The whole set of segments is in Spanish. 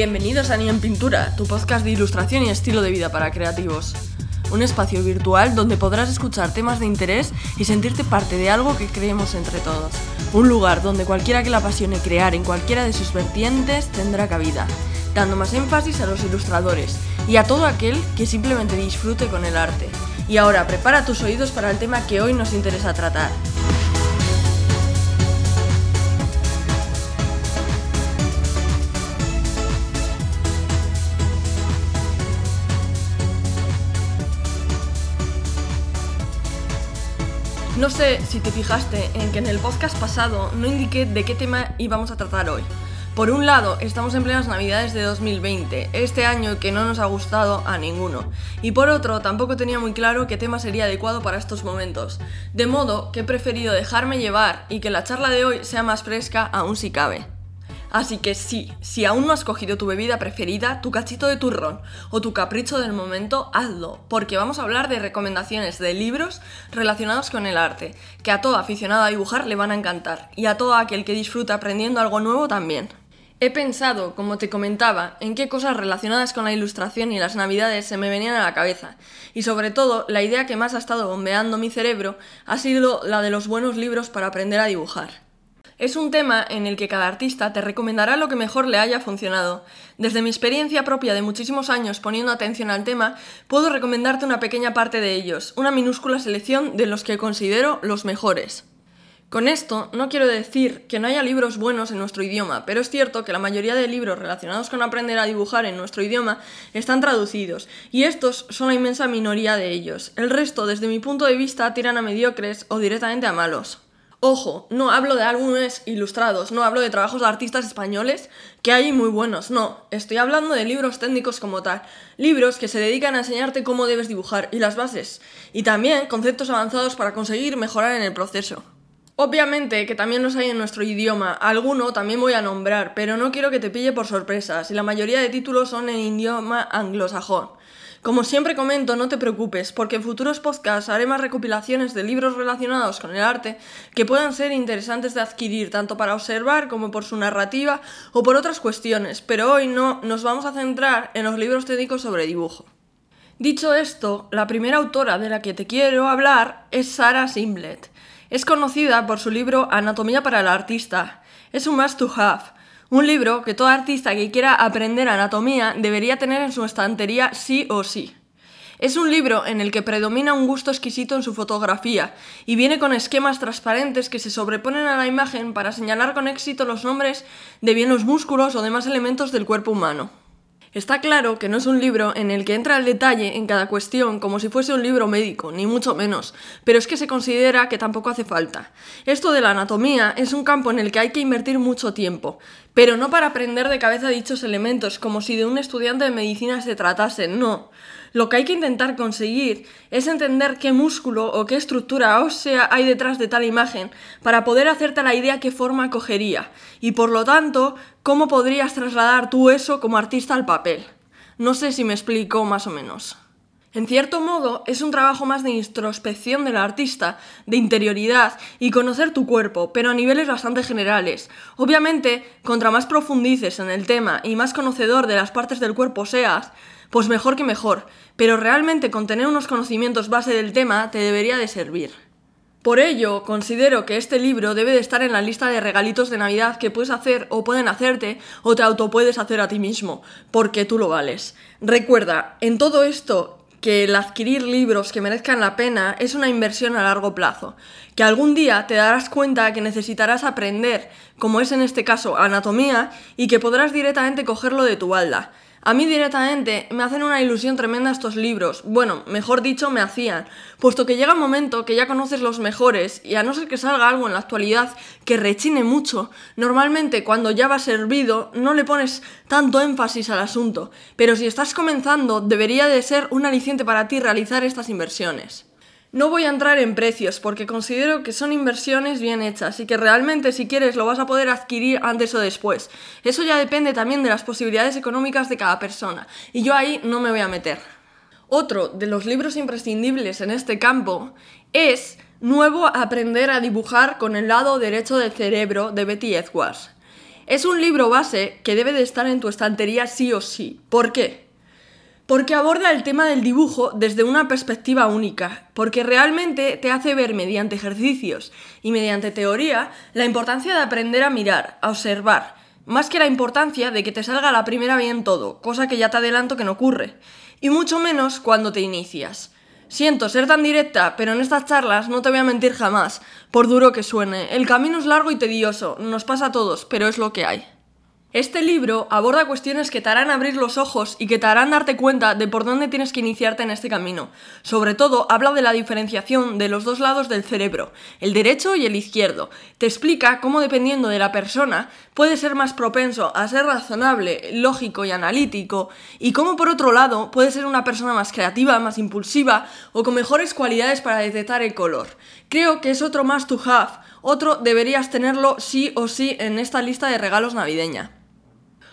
Bienvenidos a Ni en Pintura, tu podcast de ilustración y estilo de vida para creativos. Un espacio virtual donde podrás escuchar temas de interés y sentirte parte de algo que creemos entre todos. Un lugar donde cualquiera que le apasione crear en cualquiera de sus vertientes tendrá cabida, dando más énfasis a los ilustradores y a todo aquel que simplemente disfrute con el arte. Y ahora prepara tus oídos para el tema que hoy nos interesa tratar. No sé si te fijaste en que en el podcast pasado no indiqué de qué tema íbamos a tratar hoy. Por un lado, estamos en plenas navidades de 2020, este año que no nos ha gustado a ninguno. Y por otro, tampoco tenía muy claro qué tema sería adecuado para estos momentos. De modo que he preferido dejarme llevar y que la charla de hoy sea más fresca aún si cabe. Así que sí, si aún no has cogido tu bebida preferida, tu cachito de turrón o tu capricho del momento, hazlo, porque vamos a hablar de recomendaciones de libros relacionados con el arte, que a todo aficionado a dibujar le van a encantar, y a todo aquel que disfruta aprendiendo algo nuevo también. He pensado, como te comentaba, en qué cosas relacionadas con la ilustración y las navidades se me venían a la cabeza, y sobre todo la idea que más ha estado bombeando mi cerebro ha sido la de los buenos libros para aprender a dibujar. Es un tema en el que cada artista te recomendará lo que mejor le haya funcionado. Desde mi experiencia propia de muchísimos años poniendo atención al tema, puedo recomendarte una pequeña parte de ellos, una minúscula selección de los que considero los mejores. Con esto no quiero decir que no haya libros buenos en nuestro idioma, pero es cierto que la mayoría de libros relacionados con aprender a dibujar en nuestro idioma están traducidos, y estos son la inmensa minoría de ellos. El resto, desde mi punto de vista, tiran a mediocres o directamente a malos. Ojo, no hablo de álbumes ilustrados, no hablo de trabajos de artistas españoles que hay muy buenos, no, estoy hablando de libros técnicos como tal, libros que se dedican a enseñarte cómo debes dibujar y las bases, y también conceptos avanzados para conseguir mejorar en el proceso. Obviamente que también los hay en nuestro idioma, alguno también voy a nombrar, pero no quiero que te pille por sorpresas, y la mayoría de títulos son en idioma anglosajón. Como siempre comento, no te preocupes, porque en futuros podcasts haré más recopilaciones de libros relacionados con el arte que puedan ser interesantes de adquirir, tanto para observar como por su narrativa o por otras cuestiones, pero hoy no nos vamos a centrar en los libros técnicos sobre dibujo. Dicho esto, la primera autora de la que te quiero hablar es Sarah Simblett. Es conocida por su libro Anatomía para el artista. Es un must to have un libro que todo artista que quiera aprender anatomía debería tener en su estantería sí o sí. Es un libro en el que predomina un gusto exquisito en su fotografía y viene con esquemas transparentes que se sobreponen a la imagen para señalar con éxito los nombres de bien los músculos o demás elementos del cuerpo humano. Está claro que no es un libro en el que entra el detalle en cada cuestión como si fuese un libro médico, ni mucho menos, pero es que se considera que tampoco hace falta. Esto de la anatomía es un campo en el que hay que invertir mucho tiempo, pero no para aprender de cabeza dichos elementos, como si de un estudiante de medicina se tratase, no. Lo que hay que intentar conseguir es entender qué músculo o qué estructura ósea hay detrás de tal imagen para poder hacerte la idea qué forma cogería y por lo tanto cómo podrías trasladar tú eso como artista al papel. No sé si me explico más o menos. En cierto modo, es un trabajo más de introspección del artista, de interioridad y conocer tu cuerpo, pero a niveles bastante generales. Obviamente, contra más profundices en el tema y más conocedor de las partes del cuerpo seas, pues mejor que mejor, pero realmente con tener unos conocimientos base del tema te debería de servir. Por ello, considero que este libro debe de estar en la lista de regalitos de Navidad que puedes hacer o pueden hacerte o te auto puedes hacer a ti mismo, porque tú lo vales. Recuerda, en todo esto que el adquirir libros que merezcan la pena es una inversión a largo plazo, que algún día te darás cuenta que necesitarás aprender, como es en este caso anatomía, y que podrás directamente cogerlo de tu balda. A mí directamente me hacen una ilusión tremenda estos libros, bueno, mejor dicho, me hacían, puesto que llega un momento que ya conoces los mejores y a no ser que salga algo en la actualidad que rechine mucho, normalmente cuando ya va servido no le pones tanto énfasis al asunto, pero si estás comenzando debería de ser un aliciente para ti realizar estas inversiones. No voy a entrar en precios porque considero que son inversiones bien hechas y que realmente si quieres lo vas a poder adquirir antes o después. Eso ya depende también de las posibilidades económicas de cada persona y yo ahí no me voy a meter. Otro de los libros imprescindibles en este campo es Nuevo Aprender a dibujar con el lado derecho del cerebro de Betty Edwards. Es un libro base que debe de estar en tu estantería sí o sí. ¿Por qué? Porque aborda el tema del dibujo desde una perspectiva única, porque realmente te hace ver mediante ejercicios y mediante teoría la importancia de aprender a mirar, a observar, más que la importancia de que te salga la primera bien todo, cosa que ya te adelanto que no ocurre, y mucho menos cuando te inicias. Siento ser tan directa, pero en estas charlas no te voy a mentir jamás, por duro que suene. El camino es largo y tedioso, nos pasa a todos, pero es lo que hay. Este libro aborda cuestiones que te harán abrir los ojos y que te harán darte cuenta de por dónde tienes que iniciarte en este camino. Sobre todo, habla de la diferenciación de los dos lados del cerebro, el derecho y el izquierdo. Te explica cómo dependiendo de la persona puede ser más propenso a ser razonable, lógico y analítico, y cómo por otro lado puede ser una persona más creativa, más impulsiva o con mejores cualidades para detectar el color. Creo que es otro más to have, otro deberías tenerlo sí o sí en esta lista de regalos navideña.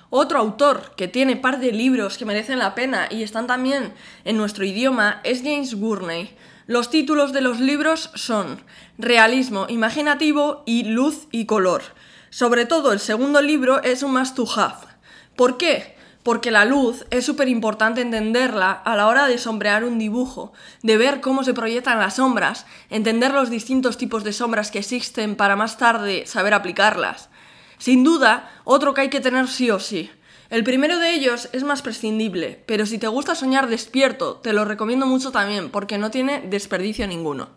Otro autor que tiene par de libros que merecen la pena y están también en nuestro idioma es James Gurney. Los títulos de los libros son Realismo imaginativo y Luz y color. Sobre todo el segundo libro es un must to have. ¿Por qué? Porque la luz es súper importante entenderla a la hora de sombrear un dibujo, de ver cómo se proyectan las sombras, entender los distintos tipos de sombras que existen para más tarde saber aplicarlas. Sin duda, otro que hay que tener sí o sí. El primero de ellos es más prescindible, pero si te gusta soñar despierto, te lo recomiendo mucho también porque no tiene desperdicio ninguno.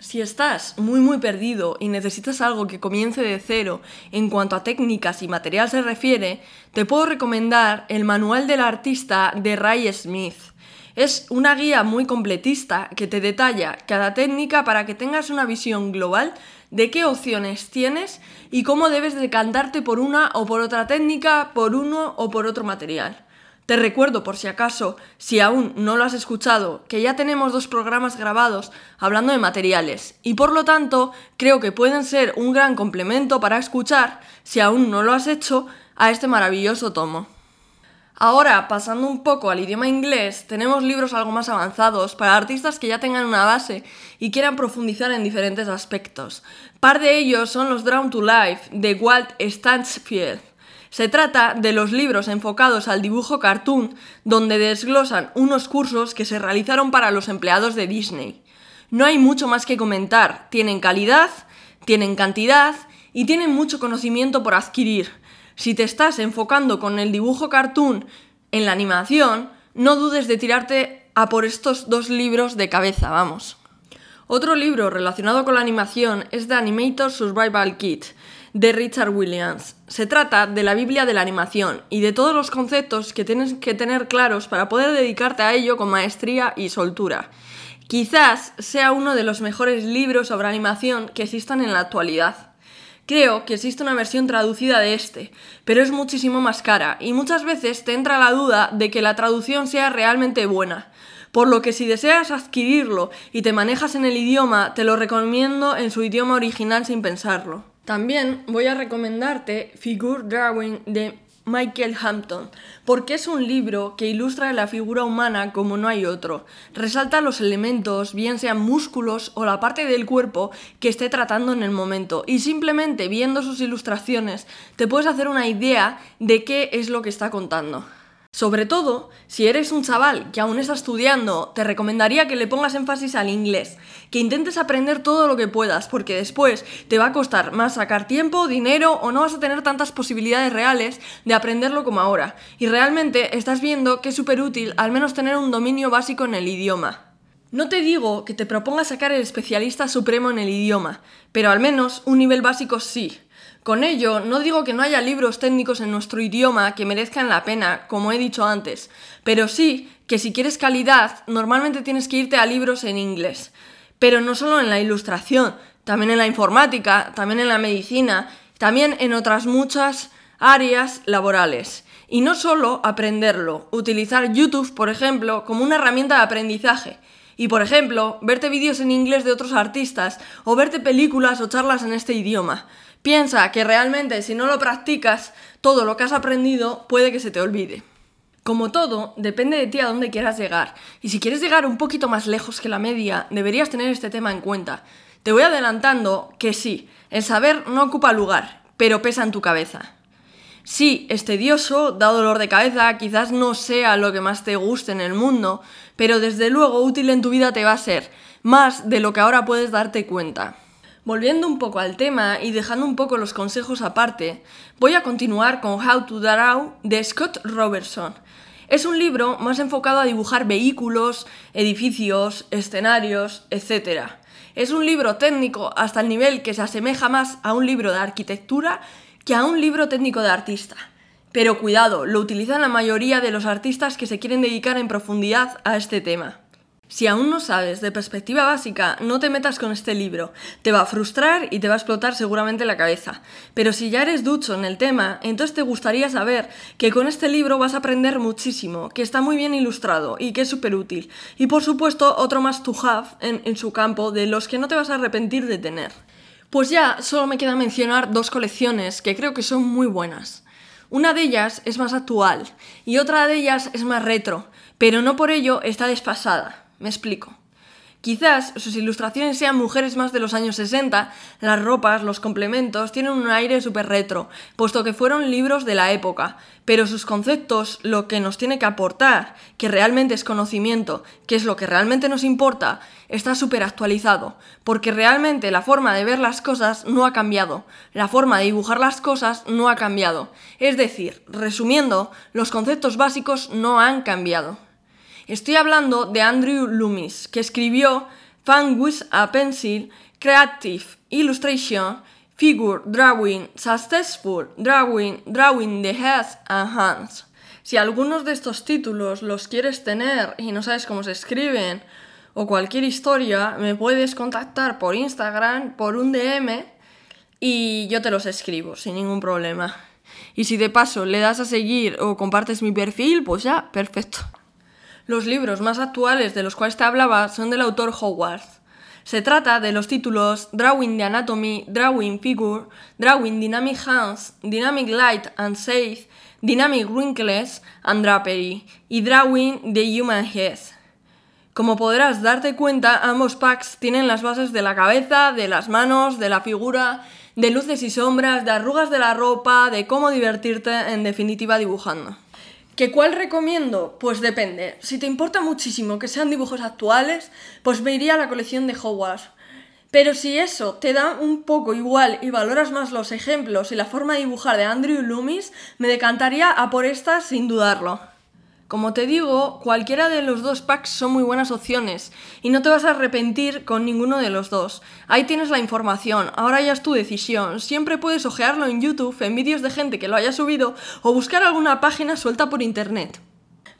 Si estás muy muy perdido y necesitas algo que comience de cero en cuanto a técnicas y material se refiere, te puedo recomendar el Manual del Artista de Ray Smith. Es una guía muy completista que te detalla cada técnica para que tengas una visión global de qué opciones tienes y cómo debes decantarte por una o por otra técnica, por uno o por otro material. Te recuerdo, por si acaso, si aún no lo has escuchado, que ya tenemos dos programas grabados hablando de materiales y por lo tanto creo que pueden ser un gran complemento para escuchar, si aún no lo has hecho, a este maravilloso tomo. Ahora, pasando un poco al idioma inglés, tenemos libros algo más avanzados para artistas que ya tengan una base y quieran profundizar en diferentes aspectos. Par de ellos son los Drawn to Life de Walt Stansfield. Se trata de los libros enfocados al dibujo cartoon, donde desglosan unos cursos que se realizaron para los empleados de Disney. No hay mucho más que comentar, tienen calidad, tienen cantidad y tienen mucho conocimiento por adquirir. Si te estás enfocando con el dibujo cartoon en la animación, no dudes de tirarte a por estos dos libros de cabeza, vamos. Otro libro relacionado con la animación es The Animator Survival Kit de Richard Williams. Se trata de la Biblia de la animación y de todos los conceptos que tienes que tener claros para poder dedicarte a ello con maestría y soltura. Quizás sea uno de los mejores libros sobre animación que existan en la actualidad. Creo que existe una versión traducida de este, pero es muchísimo más cara y muchas veces te entra la duda de que la traducción sea realmente buena. Por lo que si deseas adquirirlo y te manejas en el idioma, te lo recomiendo en su idioma original sin pensarlo. También voy a recomendarte Figure Drawing de Michael Hampton, porque es un libro que ilustra la figura humana como no hay otro. Resalta los elementos, bien sean músculos o la parte del cuerpo que esté tratando en el momento, y simplemente viendo sus ilustraciones te puedes hacer una idea de qué es lo que está contando. Sobre todo, si eres un chaval que aún está estudiando, te recomendaría que le pongas énfasis al inglés, que intentes aprender todo lo que puedas, porque después te va a costar más sacar tiempo, dinero o no vas a tener tantas posibilidades reales de aprenderlo como ahora. Y realmente estás viendo que es súper útil al menos tener un dominio básico en el idioma. No te digo que te propongas sacar el especialista supremo en el idioma, pero al menos un nivel básico sí. Con ello, no digo que no haya libros técnicos en nuestro idioma que merezcan la pena, como he dicho antes, pero sí que si quieres calidad, normalmente tienes que irte a libros en inglés. Pero no solo en la ilustración, también en la informática, también en la medicina, también en otras muchas áreas laborales. Y no solo aprenderlo, utilizar YouTube, por ejemplo, como una herramienta de aprendizaje. Y por ejemplo, verte vídeos en inglés de otros artistas o verte películas o charlas en este idioma. Piensa que realmente si no lo practicas, todo lo que has aprendido puede que se te olvide. Como todo, depende de ti a dónde quieras llegar. Y si quieres llegar un poquito más lejos que la media, deberías tener este tema en cuenta. Te voy adelantando que sí, el saber no ocupa lugar, pero pesa en tu cabeza. Sí, es tedioso, da dolor de cabeza, quizás no sea lo que más te guste en el mundo, pero desde luego útil en tu vida te va a ser, más de lo que ahora puedes darte cuenta. Volviendo un poco al tema y dejando un poco los consejos aparte, voy a continuar con How to Draw de Scott Robertson. Es un libro más enfocado a dibujar vehículos, edificios, escenarios, etc. Es un libro técnico hasta el nivel que se asemeja más a un libro de arquitectura que a un libro técnico de artista. Pero cuidado, lo utilizan la mayoría de los artistas que se quieren dedicar en profundidad a este tema. Si aún no sabes de perspectiva básica, no te metas con este libro. Te va a frustrar y te va a explotar seguramente la cabeza. Pero si ya eres ducho en el tema, entonces te gustaría saber que con este libro vas a aprender muchísimo, que está muy bien ilustrado y que es súper útil. Y por supuesto, otro más to have en, en su campo de los que no te vas a arrepentir de tener. Pues ya solo me queda mencionar dos colecciones que creo que son muy buenas. Una de ellas es más actual y otra de ellas es más retro, pero no por ello está desfasada. Me explico. Quizás sus ilustraciones sean mujeres más de los años 60, las ropas, los complementos tienen un aire súper retro, puesto que fueron libros de la época, pero sus conceptos, lo que nos tiene que aportar, que realmente es conocimiento, que es lo que realmente nos importa, está súper actualizado, porque realmente la forma de ver las cosas no ha cambiado, la forma de dibujar las cosas no ha cambiado. Es decir, resumiendo, los conceptos básicos no han cambiado. Estoy hablando de Andrew Loomis, que escribió with a Pencil, Creative Illustration, Figure Drawing, Successful Drawing, Drawing the Heads and Hands. Si algunos de estos títulos los quieres tener y no sabes cómo se escriben, o cualquier historia, me puedes contactar por Instagram, por un DM, y yo te los escribo sin ningún problema. Y si de paso le das a seguir o compartes mi perfil, pues ya, perfecto. Los libros más actuales de los cuales te hablaba son del autor Howard. Se trata de los títulos Drawing the Anatomy, Drawing Figure, Drawing Dynamic Hands, Dynamic Light and Safe, Dynamic Wrinkles and Drapery y Drawing the Human Head. Como podrás darte cuenta, ambos packs tienen las bases de la cabeza, de las manos, de la figura, de luces y sombras, de arrugas de la ropa, de cómo divertirte en definitiva dibujando. ¿Que cuál recomiendo? Pues depende. Si te importa muchísimo que sean dibujos actuales, pues me iría a la colección de Howard. Pero si eso te da un poco igual y valoras más los ejemplos y la forma de dibujar de Andrew Loomis, me decantaría a por esta sin dudarlo. Como te digo, cualquiera de los dos packs son muy buenas opciones y no te vas a arrepentir con ninguno de los dos. Ahí tienes la información, ahora ya es tu decisión. Siempre puedes ojearlo en YouTube, en vídeos de gente que lo haya subido o buscar alguna página suelta por internet.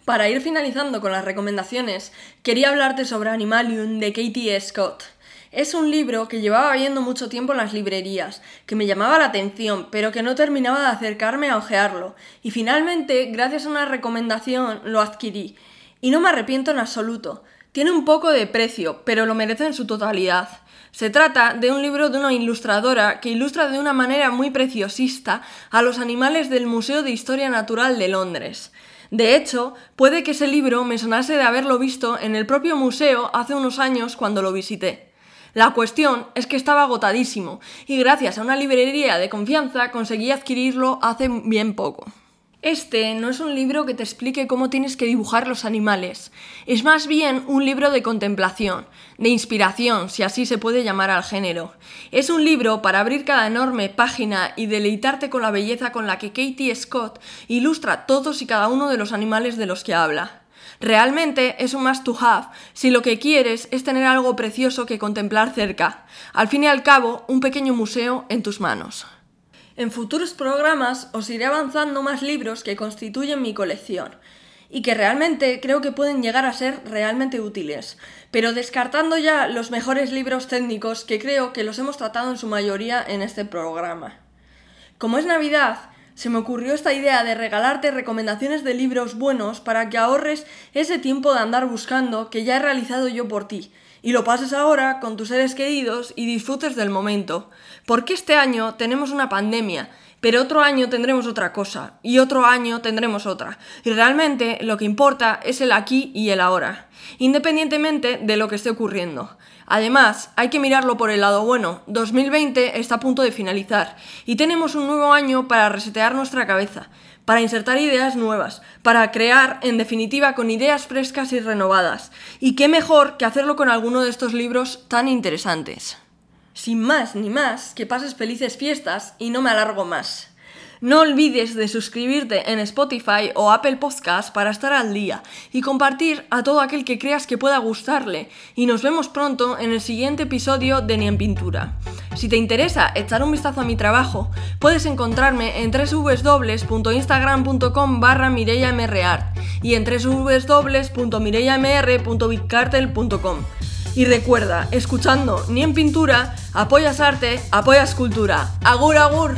Para ir finalizando con las recomendaciones, quería hablarte sobre Animalium de Katie Scott. Es un libro que llevaba viendo mucho tiempo en las librerías, que me llamaba la atención, pero que no terminaba de acercarme a ojearlo, y finalmente, gracias a una recomendación, lo adquirí. Y no me arrepiento en absoluto. Tiene un poco de precio, pero lo merece en su totalidad. Se trata de un libro de una ilustradora que ilustra de una manera muy preciosista a los animales del Museo de Historia Natural de Londres. De hecho, puede que ese libro me sonase de haberlo visto en el propio museo hace unos años cuando lo visité. La cuestión es que estaba agotadísimo y gracias a una librería de confianza conseguí adquirirlo hace bien poco. Este no es un libro que te explique cómo tienes que dibujar los animales, es más bien un libro de contemplación, de inspiración, si así se puede llamar al género. Es un libro para abrir cada enorme página y deleitarte con la belleza con la que Katie Scott ilustra todos y cada uno de los animales de los que habla. Realmente es un must to have si lo que quieres es tener algo precioso que contemplar cerca. Al fin y al cabo, un pequeño museo en tus manos. En futuros programas os iré avanzando más libros que constituyen mi colección y que realmente creo que pueden llegar a ser realmente útiles, pero descartando ya los mejores libros técnicos que creo que los hemos tratado en su mayoría en este programa. Como es Navidad, se me ocurrió esta idea de regalarte recomendaciones de libros buenos para que ahorres ese tiempo de andar buscando que ya he realizado yo por ti y lo pases ahora con tus seres queridos y disfrutes del momento. Porque este año tenemos una pandemia pero otro año tendremos otra cosa y otro año tendremos otra. Y realmente lo que importa es el aquí y el ahora, independientemente de lo que esté ocurriendo. Además, hay que mirarlo por el lado bueno. 2020 está a punto de finalizar y tenemos un nuevo año para resetear nuestra cabeza, para insertar ideas nuevas, para crear, en definitiva, con ideas frescas y renovadas. Y qué mejor que hacerlo con alguno de estos libros tan interesantes. Sin más ni más, que pases felices fiestas y no me alargo más. No olvides de suscribirte en Spotify o Apple Podcast para estar al día y compartir a todo aquel que creas que pueda gustarle. Y nos vemos pronto en el siguiente episodio de Ni en Pintura. Si te interesa echar un vistazo a mi trabajo, puedes encontrarme en www.instagram.com barra y en www.mireyamr.bitcartel.com. Y recuerda, escuchando Ni en Pintura, apoyas arte, apoyas cultura. Agur, agur.